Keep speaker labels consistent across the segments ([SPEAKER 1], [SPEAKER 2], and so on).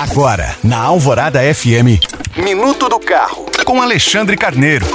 [SPEAKER 1] Agora, na Alvorada FM, Minuto do Carro, com Alexandre Carneiro.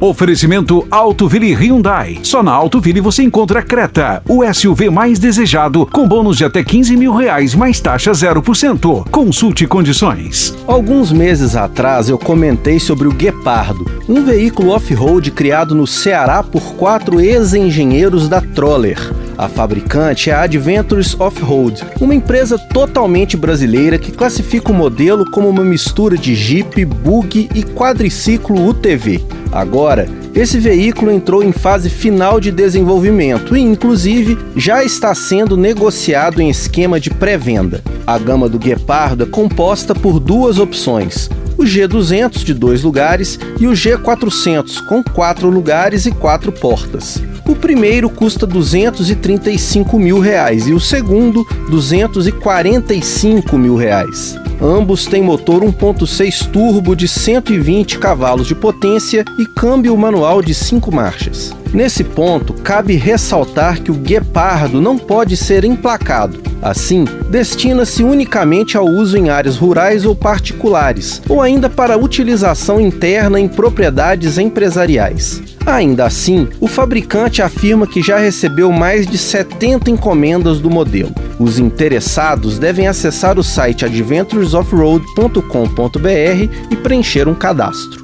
[SPEAKER 2] Oferecimento Autoville Hyundai. Só na Autoville você encontra Creta, o SUV mais desejado, com bônus de até 15 mil reais, mais taxa 0%. Consulte condições.
[SPEAKER 3] Alguns meses atrás eu comentei sobre o Guepardo, um veículo off-road criado no Ceará por quatro ex-engenheiros da Troller. A fabricante é a Adventures Off-Road, uma empresa totalmente brasileira que classifica o modelo como uma mistura de Jeep, bug e quadriciclo UTV. Agora, esse veículo entrou em fase final de desenvolvimento e, inclusive, já está sendo negociado em esquema de pré-venda. A gama do Guepardo é composta por duas opções: o G200 de dois lugares e o G400 com quatro lugares e quatro portas. O primeiro custa 235 mil reais e o segundo 245 mil reais. Ambos têm motor 1.6 turbo de 120 cavalos de potência e câmbio manual de 5 marchas. Nesse ponto, cabe ressaltar que o guepardo não pode ser emplacado. Assim, destina-se unicamente ao uso em áreas rurais ou particulares, ou ainda para utilização interna em propriedades empresariais. Ainda assim, o fabricante afirma que já recebeu mais de 70 encomendas do modelo. Os interessados devem acessar o site adventuresoffroad.com.br e preencher um cadastro.